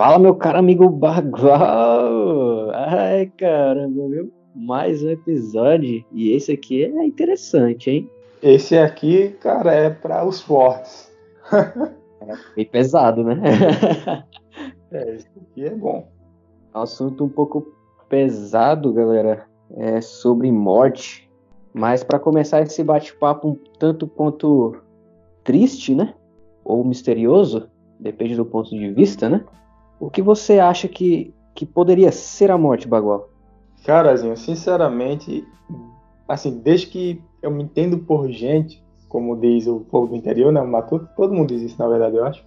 Fala, meu caro amigo Bagual! Ai, caramba, viu? Mais um episódio. E esse aqui é interessante, hein? Esse aqui, cara, é para os fortes. é bem pesado, né? é, esse aqui é bom. Assunto um pouco pesado, galera. É sobre morte. Mas para começar esse bate-papo um tanto quanto triste, né? Ou misterioso, depende do ponto de vista, né? O que você acha que, que poderia ser a morte, Bagual? Carazinho, sinceramente, assim, desde que eu me entendo por gente, como diz o povo do interior, né, o Matuto, todo mundo diz isso, na verdade, eu acho.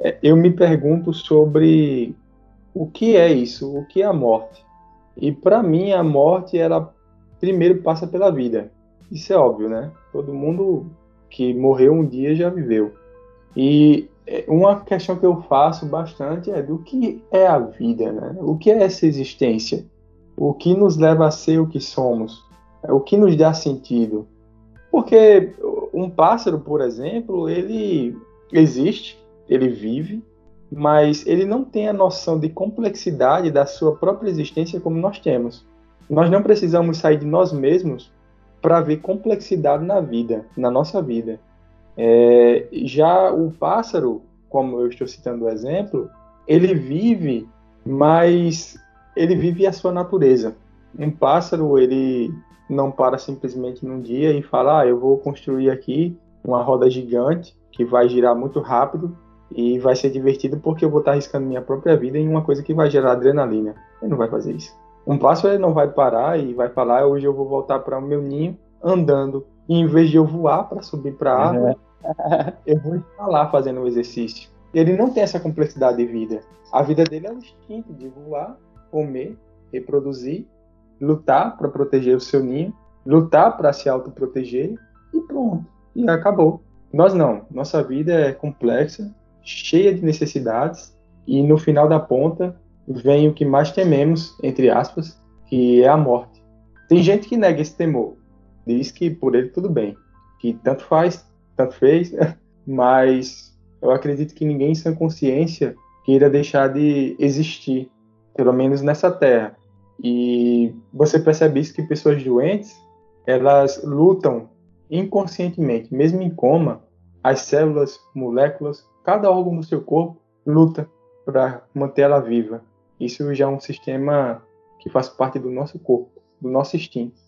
É, eu me pergunto sobre o que é isso, o que é a morte. E para mim, a morte, ela primeiro passa pela vida. Isso é óbvio, né? Todo mundo que morreu um dia já viveu. E uma questão que eu faço bastante é do que é a vida, né? O que é essa existência? O que nos leva a ser o que somos? O que nos dá sentido? Porque um pássaro, por exemplo, ele existe, ele vive, mas ele não tem a noção de complexidade da sua própria existência como nós temos. Nós não precisamos sair de nós mesmos para ver complexidade na vida, na nossa vida. É, já o pássaro, como eu estou citando o exemplo, ele vive, mas ele vive a sua natureza. Um pássaro, ele não para simplesmente num dia e fala: ah, eu vou construir aqui uma roda gigante que vai girar muito rápido e vai ser divertido porque eu vou estar arriscando minha própria vida em uma coisa que vai gerar adrenalina. Ele não vai fazer isso. Um pássaro ele não vai parar e vai falar: hoje eu vou voltar para o meu ninho andando. E em vez de eu voar para subir para a árvore, uhum. eu vou lá fazendo o exercício. Ele não tem essa complexidade de vida. A vida dele é o instinto de voar, comer, reproduzir, lutar para proteger o seu ninho, lutar para se autoproteger e pronto. E acabou. Nós não. Nossa vida é complexa, cheia de necessidades e no final da ponta vem o que mais tememos, entre aspas, que é a morte. Tem gente que nega esse temor, diz que por ele tudo bem, que tanto faz, tanto fez, mas eu acredito que ninguém sem consciência queira deixar de existir, pelo menos nessa terra. E você percebe isso que pessoas doentes, elas lutam inconscientemente, mesmo em coma, as células, moléculas, cada órgão do seu corpo luta para manter ela viva. Isso já é um sistema que faz parte do nosso corpo, do nosso instinto.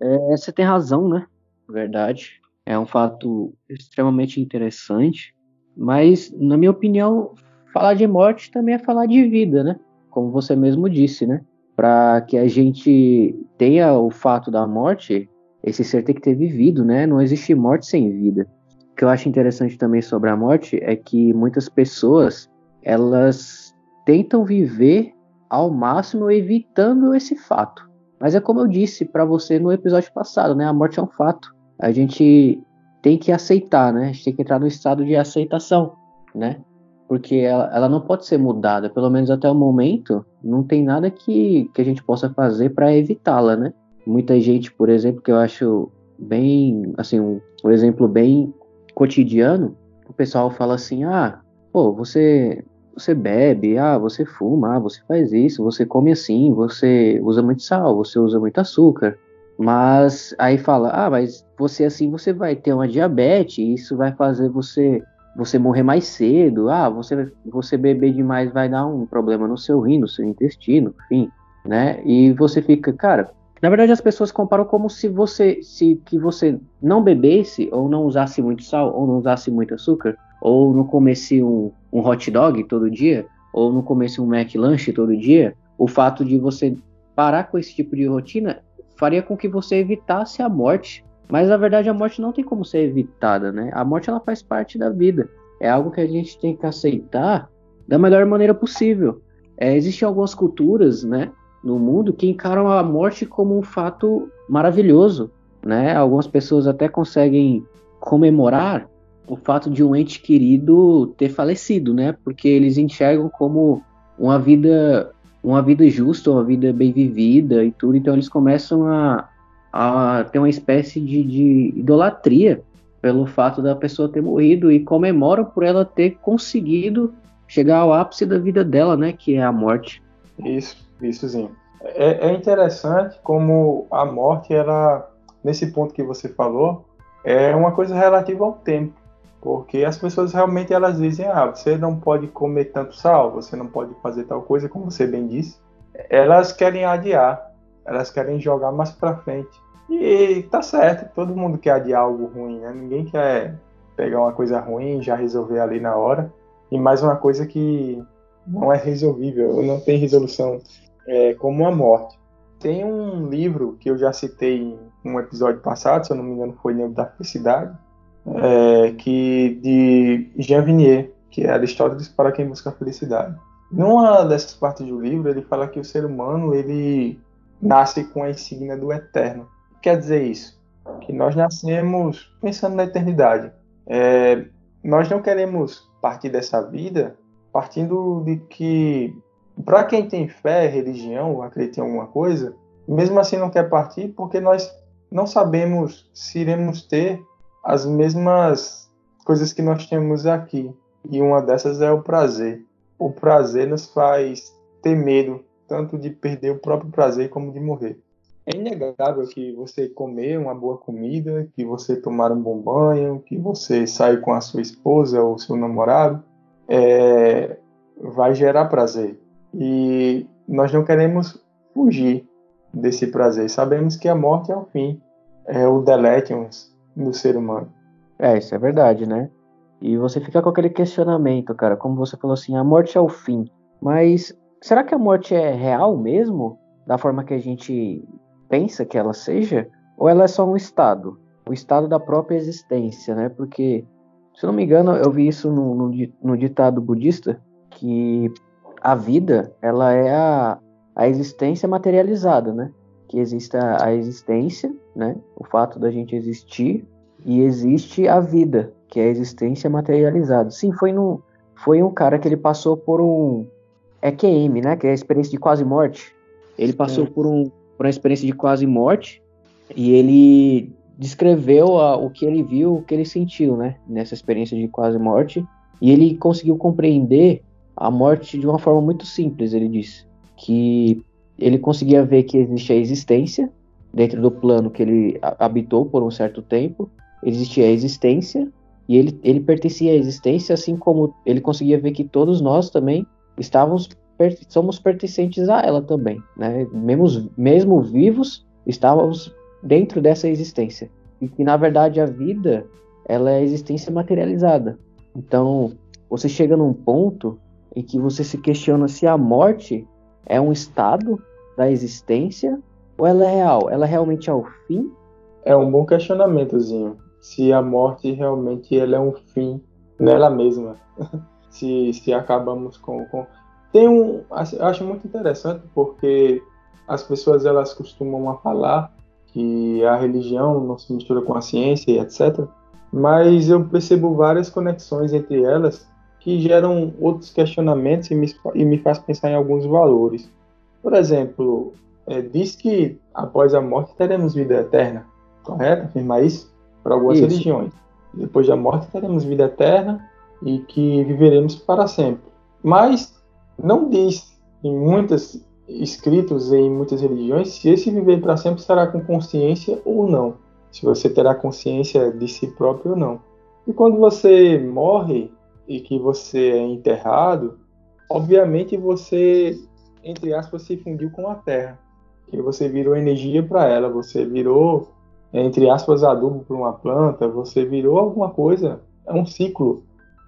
É, você tem razão, né? Verdade. É um fato extremamente interessante. Mas, na minha opinião, falar de morte também é falar de vida, né? Como você mesmo disse, né? Para que a gente tenha o fato da morte, esse ser tem que ter vivido, né? Não existe morte sem vida. O que eu acho interessante também sobre a morte é que muitas pessoas elas tentam viver ao máximo evitando esse fato. Mas é como eu disse para você no episódio passado, né? A morte é um fato. A gente tem que aceitar, né? A gente tem que entrar no estado de aceitação, né? Porque ela, ela não pode ser mudada, pelo menos até o momento, não tem nada que, que a gente possa fazer para evitá-la, né? Muita gente, por exemplo, que eu acho bem, assim, um, um exemplo bem cotidiano, o pessoal fala assim: ah, pô, você você bebe, ah, você fuma, ah, você faz isso, você come assim, você usa muito sal, você usa muito açúcar. Mas aí fala, ah, mas você assim, você vai ter uma diabetes, isso vai fazer você você morrer mais cedo. Ah, você você beber demais vai dar um problema no seu rim, no seu intestino, enfim, né? E você fica, cara, na verdade as pessoas comparam como se você se que você não bebesse ou não usasse muito sal ou não usasse muito açúcar, ou não comesse um, um hot dog todo dia, ou não comesse um McLanche todo dia, o fato de você parar com esse tipo de rotina faria com que você evitasse a morte. Mas na verdade a morte não tem como ser evitada, né? A morte ela faz parte da vida. É algo que a gente tem que aceitar da melhor maneira possível. É, existem algumas culturas, né, no mundo que encaram a morte como um fato maravilhoso, né? Algumas pessoas até conseguem comemorar o fato de um ente querido ter falecido, né? Porque eles enxergam como uma vida, uma vida justa, uma vida bem vivida e tudo. Então eles começam a, a ter uma espécie de, de idolatria pelo fato da pessoa ter morrido e comemoram por ela ter conseguido chegar ao ápice da vida dela, né? Que é a morte. Isso, isso sim. É, é interessante como a morte, ela, nesse ponto que você falou, é uma coisa relativa ao tempo. Porque as pessoas realmente elas dizem, ah, você não pode comer tanto sal, você não pode fazer tal coisa, como você bem disse. Elas querem adiar, elas querem jogar mais para frente. E tá certo, todo mundo quer adiar algo ruim, né? Ninguém quer pegar uma coisa ruim e já resolver ali na hora. E mais uma coisa que não é resolvível, não tem resolução, é, como a morte. Tem um livro que eu já citei em um episódio passado, se eu não me engano foi Livro da Felicidade, é, que de Jean Vinier, que é Aristóteles para quem busca a felicidade. Numa dessas partes do livro, ele fala que o ser humano ele nasce com a insígnia do eterno. O que quer dizer isso? Que nós nascemos pensando na eternidade. É, nós não queremos partir dessa vida partindo de que, para quem tem fé, religião, acredita em alguma coisa, mesmo assim não quer partir porque nós não sabemos se iremos ter as mesmas coisas que nós temos aqui. E uma dessas é o prazer. O prazer nos faz ter medo, tanto de perder o próprio prazer como de morrer. É inegável que você comer uma boa comida, que você tomar um bom banho, que você sair com a sua esposa ou seu namorado, é, vai gerar prazer. E nós não queremos fugir desse prazer. Sabemos que a morte é o fim, é o delétions no ser humano. É, isso é verdade, né? E você fica com aquele questionamento, cara, como você falou assim, a morte é o fim. Mas será que a morte é real mesmo? Da forma que a gente pensa que ela seja? Ou ela é só um estado? O estado da própria existência, né? Porque, se não me engano, eu vi isso no, no, no ditado budista, que a vida, ela é a, a existência materializada, né? Que existe a, a existência, né? O fato da gente existir e existe a vida, que é a existência materializada. Sim, foi no foi um cara que ele passou por um EQM, né? Que é a experiência de quase morte. Ele passou por, um, por uma experiência de quase morte e ele descreveu a, o que ele viu, o que ele sentiu, né? Nessa experiência de quase morte. E ele conseguiu compreender a morte de uma forma muito simples, ele disse. Que ele conseguia ver que existe a existência dentro do plano que ele habitou por um certo tempo, existia a existência e ele, ele pertencia à existência, assim como ele conseguia ver que todos nós também estávamos somos pertencentes a ela também, né? Mesmo, mesmo vivos, estávamos dentro dessa existência e que na verdade a vida ela é a existência materializada. Então você chega num ponto em que você se questiona se a morte é um estado da existência ou ela é real? Ela realmente é o fim? É um bom questionamentozinho. Se a morte realmente ela é um fim nela mesma. se, se acabamos com, com... Tem um... Eu acho muito interessante porque as pessoas elas costumam falar que a religião não se mistura com a ciência e etc. Mas eu percebo várias conexões entre elas que geram outros questionamentos e me, e me faz pensar em alguns valores. Por exemplo, é, diz que após a morte teremos vida eterna, correto? Afirma isso para algumas isso. religiões. Depois da morte teremos vida eterna e que viveremos para sempre. Mas não diz em muitos escritos em muitas religiões se esse viver para sempre será com consciência ou não. Se você terá consciência de si próprio ou não. E quando você morre e que você é enterrado, obviamente você, entre aspas, se fundiu com a terra que você virou energia para ela, você virou, entre aspas, adubo para uma planta, você virou alguma coisa. É um ciclo.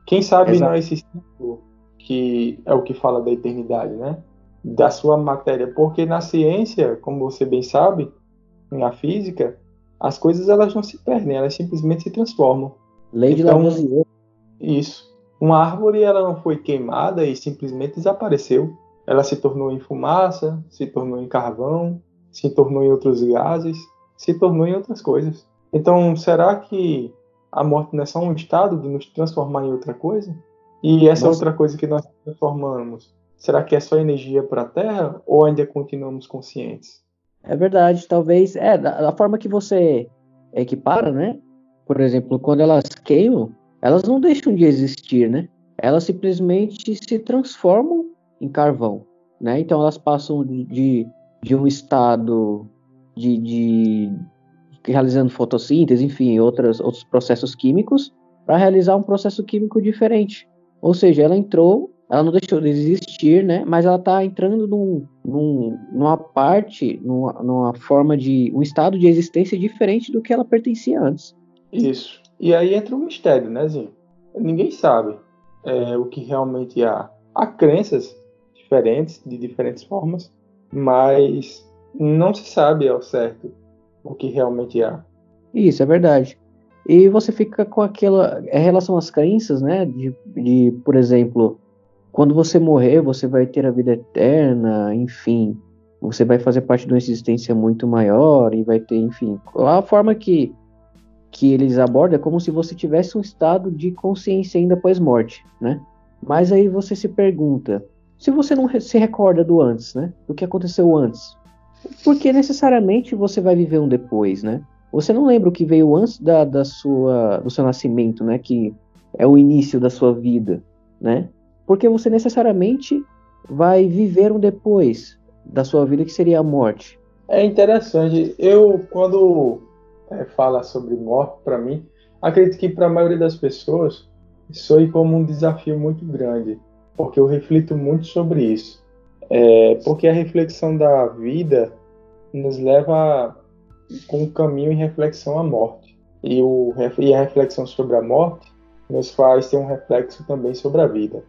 Quem sabe Exato. não é esse ciclo que é o que fala da eternidade, né? Da sua matéria. Porque na ciência, como você bem sabe, na física, as coisas elas não se perdem, elas simplesmente se transformam. Lei de então, Lavoisier. Isso. Uma árvore ela não foi queimada e simplesmente desapareceu ela se tornou em fumaça, se tornou em carvão, se tornou em outros gases, se tornou em outras coisas. Então, será que a morte não é só um estado de nos transformar em outra coisa? E essa Nossa. outra coisa que nós transformamos, será que é só energia para a Terra ou ainda continuamos conscientes? É verdade, talvez. É, da, da forma que você equipara, né? Por exemplo, quando elas queimam, elas não deixam de existir, né? elas simplesmente se transformam em carvão, né? Então elas passam de, de, um estado de, de, realizando fotossíntese, enfim, outras, outros processos químicos, para realizar um processo químico diferente. Ou seja, ela entrou, ela não deixou de existir, né? Mas ela está entrando num, num, numa parte, numa, numa forma de um estado de existência diferente do que ela pertencia antes. Isso. E aí entra um mistério, né, Zinho? Ninguém sabe é, o que realmente há. Há crenças diferentes, de diferentes formas, mas não se sabe ao certo o que realmente há. Isso, é verdade. E você fica com aquela. Em relação às crenças, né? De, de, por exemplo, quando você morrer, você vai ter a vida eterna, enfim. Você vai fazer parte de uma existência muito maior e vai ter, enfim. A forma que, que eles abordam é como se você tivesse um estado de consciência ainda pós-morte, né? Mas aí você se pergunta: se você não se recorda do antes, né? Do que aconteceu antes, porque necessariamente você vai viver um depois, né? Você não lembra o que veio antes da, da sua, do seu nascimento, né? Que é o início da sua vida, né? Porque você necessariamente vai viver um depois da sua vida, que seria a morte. É interessante. Eu, quando é, fala sobre morte, para mim, acredito que para a maioria das pessoas soe como um desafio muito grande, porque eu reflito muito sobre isso. É, porque a reflexão da vida nos leva com um caminho em reflexão à morte. E, o, e a reflexão sobre a morte nos faz ter um reflexo também sobre a vida.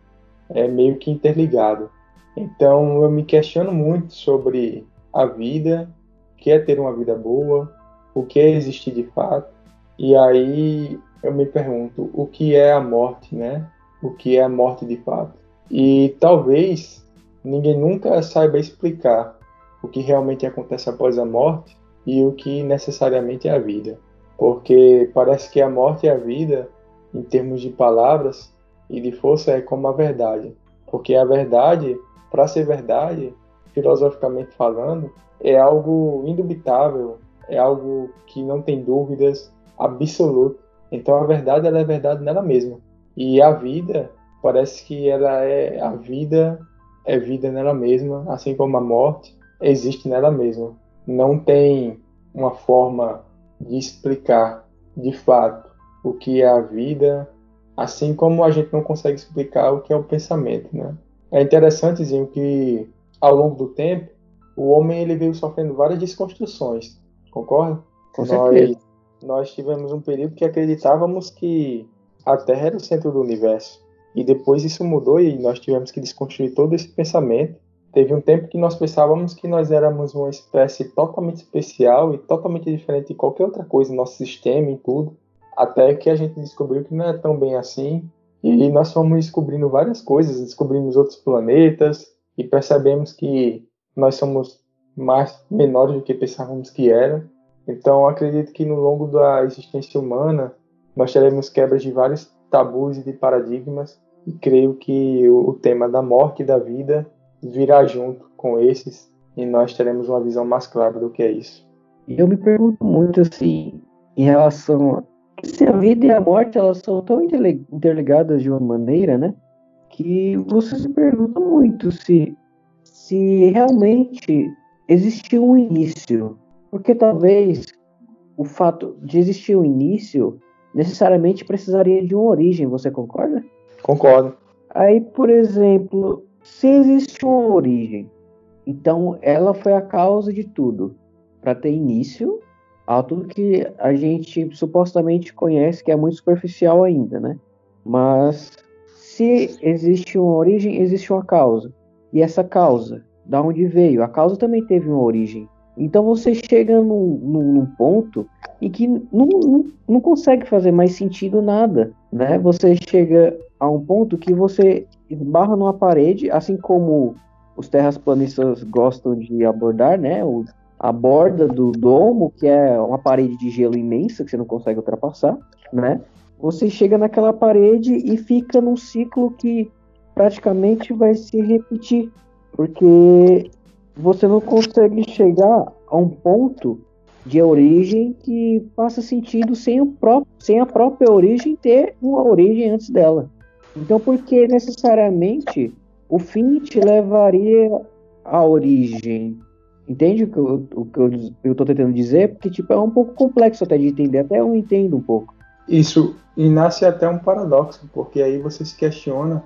É meio que interligado. Então eu me questiono muito sobre a vida, o que é ter uma vida boa, o que é existir de fato. E aí eu me pergunto o que é a morte, né? O que é a morte de fato? E talvez ninguém nunca saiba explicar o que realmente acontece após a morte e o que necessariamente é a vida. Porque parece que a morte e a vida, em termos de palavras e de força, é como a verdade. Porque a verdade, para ser verdade, filosoficamente falando, é algo indubitável, é algo que não tem dúvidas, absoluto. Então a verdade ela é verdade nela mesma. E a vida parece que ela é a vida é vida nela mesma, assim como a morte existe nela mesma. Não tem uma forma de explicar de fato o que é a vida, assim como a gente não consegue explicar o que é o pensamento, né? É interessante dizer que ao longo do tempo o homem ele veio sofrendo várias desconstruções, concorda? Com nós, nós tivemos um período que acreditávamos que a Terra era o centro do universo e depois isso mudou e nós tivemos que desconstruir todo esse pensamento Teve um tempo que nós pensávamos que nós éramos uma espécie totalmente especial e totalmente diferente de qualquer outra coisa no nosso sistema e tudo, até que a gente descobriu que não é tão bem assim. E nós fomos descobrindo várias coisas, descobrimos outros planetas e percebemos que nós somos mais menores do que pensávamos que era. Então, acredito que no longo da existência humana nós teremos quebras de vários tabus e de paradigmas e creio que o tema da morte e da vida virá junto com esses e nós teremos uma visão mais clara do que é isso. Eu me pergunto muito assim, em relação a se a vida e a morte elas são tão interligadas de uma maneira, né, que você se pergunta muito se se realmente existiu um início, porque talvez o fato de existir um início necessariamente precisaria de uma origem, você concorda? Concordo. Aí, por exemplo, se existe uma origem, então ela foi a causa de tudo, para ter início a tudo que a gente supostamente conhece, que é muito superficial ainda, né? Mas se existe uma origem, existe uma causa. E essa causa, da onde veio? A causa também teve uma origem. Então você chega num, num, num ponto e que não, não, não, consegue fazer mais sentido nada, né? Você chega a um ponto que você esbarra numa parede, assim como os terraplanistas gostam de abordar, né? O, a borda do domo, que é uma parede de gelo imensa que você não consegue ultrapassar, né? Você chega naquela parede e fica num ciclo que praticamente vai se repetir, porque você não consegue chegar a um ponto de origem que faça sentido sem, o sem a própria origem ter uma origem antes dela. Então, por que necessariamente o fim te levaria à origem? Entende o que eu, o que eu, eu tô tentando dizer? Porque, tipo, é um pouco complexo até de entender, até eu entendo um pouco. Isso, e nasce até um paradoxo, porque aí você se questiona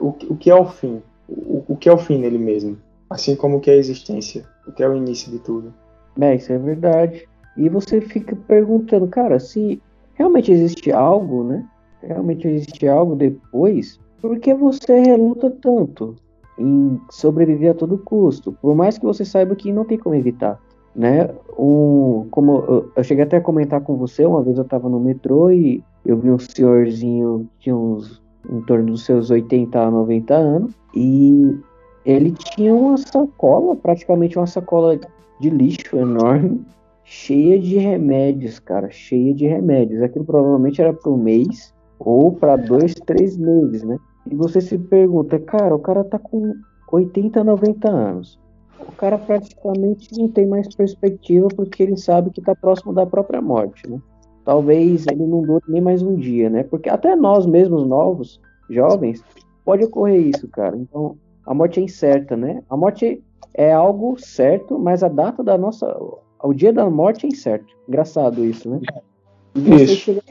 o, o que é o fim, o, o que é o fim nele mesmo, assim como o que é a existência, o que é o início de tudo. É, isso é verdade. E você fica perguntando, cara, se realmente existe algo, né? Realmente existe algo depois, por que você reluta tanto em sobreviver a todo custo? Por mais que você saiba que não tem como evitar, né? Um, como eu, eu cheguei até a comentar com você, uma vez eu estava no metrô e eu vi um senhorzinho de uns em torno dos seus 80 a 90 anos e ele tinha uma sacola, praticamente uma sacola de lixo enorme, cheia de remédios, cara, cheia de remédios. Aquilo provavelmente era um mês ou para dois, três meses, né? E você se pergunta, cara, o cara tá com 80, 90 anos. O cara praticamente não tem mais perspectiva porque ele sabe que tá próximo da própria morte, né? Talvez ele não dure nem mais um dia, né? Porque até nós mesmos novos, jovens, pode ocorrer isso, cara. Então, a morte é incerta, né? A morte é algo certo, mas a data da nossa. O dia da morte é incerto. Engraçado isso, né? E você isso. chega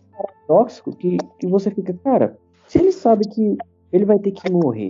paradoxo que, que você fica, cara, se ele sabe que ele vai ter que morrer,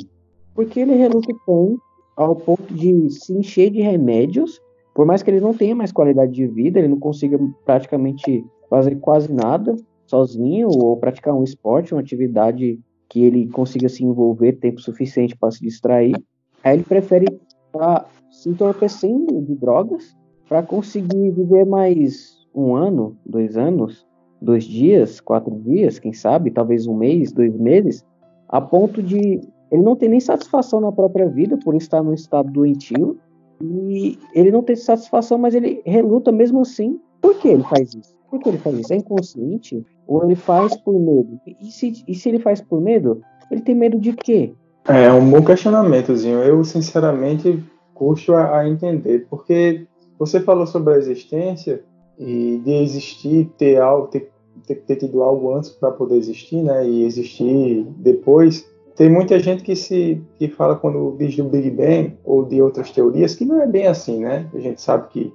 porque ele reluta tanto ao ponto de se encher de remédios, por mais que ele não tenha mais qualidade de vida, ele não consiga praticamente fazer quase nada sozinho ou praticar um esporte, uma atividade que ele consiga se envolver tempo suficiente para se distrair, aí ele prefere estar se entorpecendo de drogas para conseguir viver mais um ano, dois anos, dois dias, quatro dias, quem sabe, talvez um mês, dois meses, a ponto de ele não ter nem satisfação na própria vida por estar num estado doentio e ele não ter satisfação, mas ele reluta mesmo assim. Por que ele faz isso? Por que ele faz isso? É inconsciente? Ou ele faz por medo? E se, e se ele faz por medo, ele tem medo de quê? É um bom questionamentozinho. Eu, sinceramente, custo a, a entender, porque você falou sobre a existência e de existir, ter algo, ter, ter, ter tido algo antes para poder existir, né? E existir depois. Tem muita gente que se que fala quando diz do Big Bang ou de outras teorias que não é bem assim, né? A gente sabe que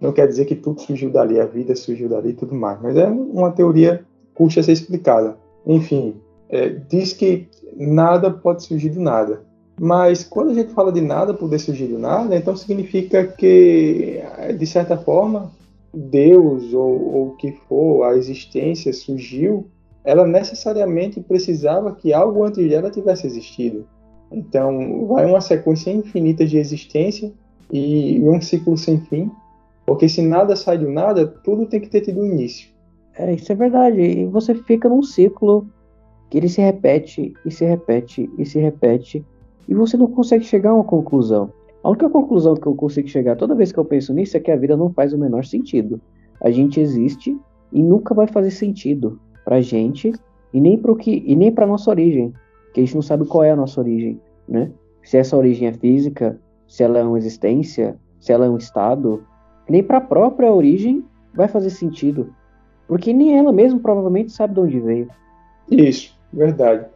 não quer dizer que tudo surgiu dali, a vida surgiu dali e tudo mais, mas é uma teoria custa ser explicada. Enfim, é, diz que nada pode surgir do nada. Mas quando a gente fala de nada poder surgir do nada, então significa que, de certa forma, Deus ou o que for, a existência surgiu, ela necessariamente precisava que algo antes dela tivesse existido. Então, vai uma sequência infinita de existência e um ciclo sem fim, porque se nada sai do nada, tudo tem que ter tido início. É, isso é verdade. E você fica num ciclo que ele se repete e se repete e se repete e você não consegue chegar a uma conclusão. A única conclusão que eu consigo chegar toda vez que eu penso nisso é que a vida não faz o menor sentido. A gente existe e nunca vai fazer sentido pra gente e nem para que e nem para nossa origem, que a gente não sabe qual é a nossa origem, né? Se essa origem é física, se ela é uma existência, se ela é um estado, nem para a própria origem vai fazer sentido. Porque nem ela mesma provavelmente sabe de onde veio. Isso, verdade.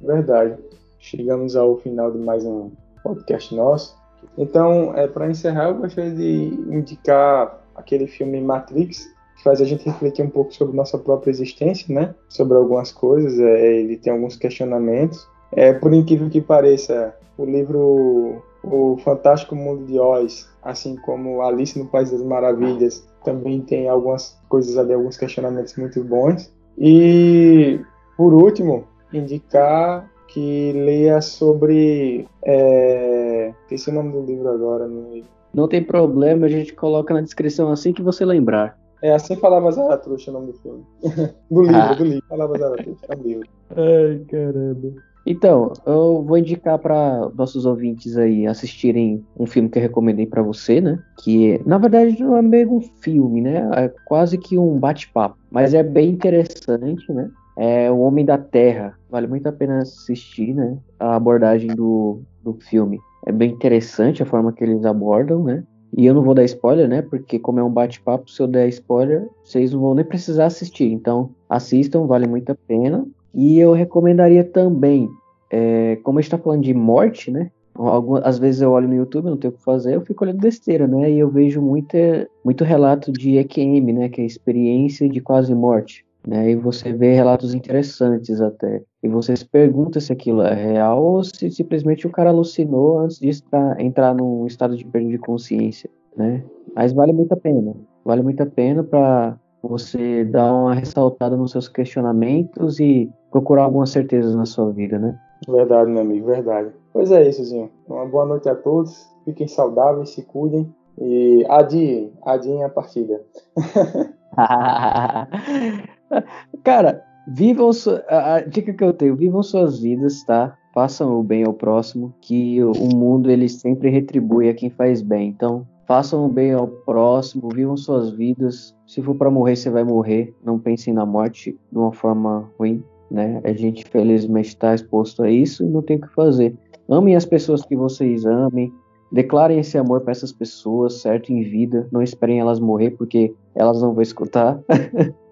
Verdade. Chegamos ao final de mais um podcast nosso. Então, é, para encerrar, eu gostaria de indicar aquele filme Matrix, que faz a gente refletir um pouco sobre nossa própria existência, né? Sobre algumas coisas. É, ele tem alguns questionamentos. É, por incrível que pareça, o livro O Fantástico Mundo de Oz, assim como Alice no País das Maravilhas, também tem algumas coisas ali, alguns questionamentos muito bons. E, por último, indicar que leia sobre. É... Esqueci o nome do livro agora. Não... não tem problema, a gente coloca na descrição assim que você lembrar. É assim falava Zaratrusta o nome do filme. do livro, ah. do livro. Falava Zaratrusta, é um livro. Ai, caramba. Então, eu vou indicar para nossos ouvintes aí assistirem um filme que eu recomendei para você, né? Que na verdade não é meio um filme, né? É quase que um bate-papo, mas é bem interessante, né? É O Homem da Terra. Vale muito a pena assistir, né? A abordagem do, do filme. É bem interessante a forma que eles abordam, né? E eu não vou dar spoiler, né? Porque como é um bate-papo, se eu der spoiler, vocês não vão nem precisar assistir. Então, assistam, vale muito a pena. E eu recomendaria também é, como a gente tá falando de morte, né? Algumas, às vezes eu olho no YouTube, não tenho o que fazer, eu fico olhando besteira, né? E eu vejo muita, muito relato de EQM, né? Que é experiência de quase morte. Né, e você vê relatos interessantes até. E você se pergunta se aquilo é real ou se simplesmente o cara alucinou antes de estar, entrar num estado de perda de consciência. Né? Mas vale muito a pena. Vale muito a pena para você dar uma ressaltada nos seus questionamentos e procurar algumas certezas na sua vida, né? Verdade, meu amigo, verdade. Pois é isso, Zinho. Uma boa noite a todos. Fiquem saudáveis, se cuidem e adiem, adiem a partida. Cara, vivam a, dica que eu tenho, vivam suas vidas, tá? Façam o bem ao próximo, que o, o mundo ele sempre retribui a quem faz bem. Então, façam o bem ao próximo, vivam suas vidas. Se for para morrer, você vai morrer. Não pensem na morte de uma forma ruim, né? A gente felizmente está exposto a isso e não tem o que fazer. Amem as pessoas que vocês amem, declarem esse amor para essas pessoas, certo? Em vida, não esperem elas morrer porque elas não vão escutar.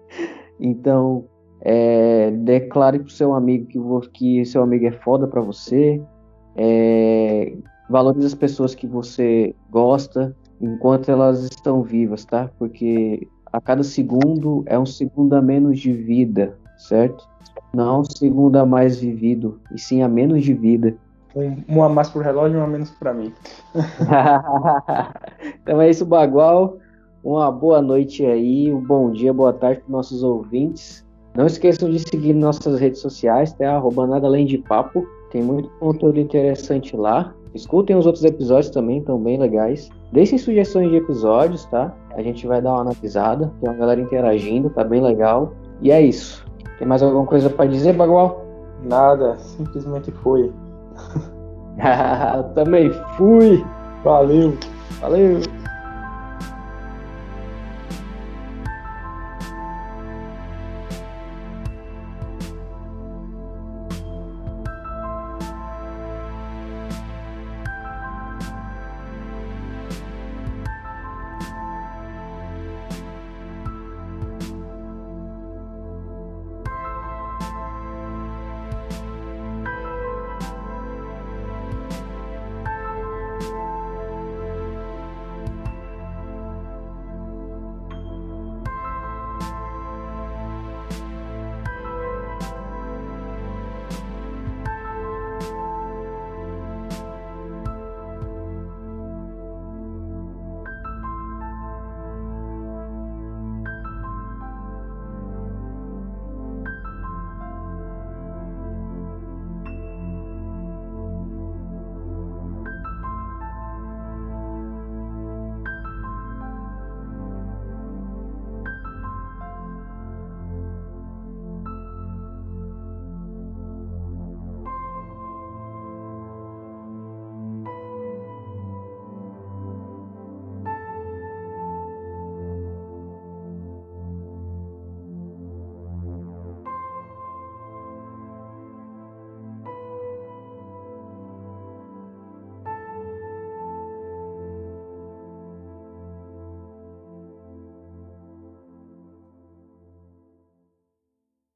Então, é, declare pro seu amigo que, que seu amigo é foda para você. É, valorize as pessoas que você gosta enquanto elas estão vivas, tá? Porque a cada segundo é um segundo a menos de vida, certo? Não um segundo a mais vivido, e sim a menos de vida. Um, um a mais pro relógio e um a menos para mim. então é isso, Bagual. Uma boa noite aí, um bom dia, boa tarde para nossos ouvintes. Não esqueçam de seguir nossas redes sociais, tá? Arroba nada além de papo. Tem muito conteúdo interessante lá. Escutem os outros episódios também, estão bem legais. Deixem sugestões de episódios, tá? A gente vai dar uma analisada. Tem uma galera interagindo, tá bem legal. E é isso. Tem mais alguma coisa para dizer, Bagual? Nada, simplesmente Também fui. Valeu. Valeu.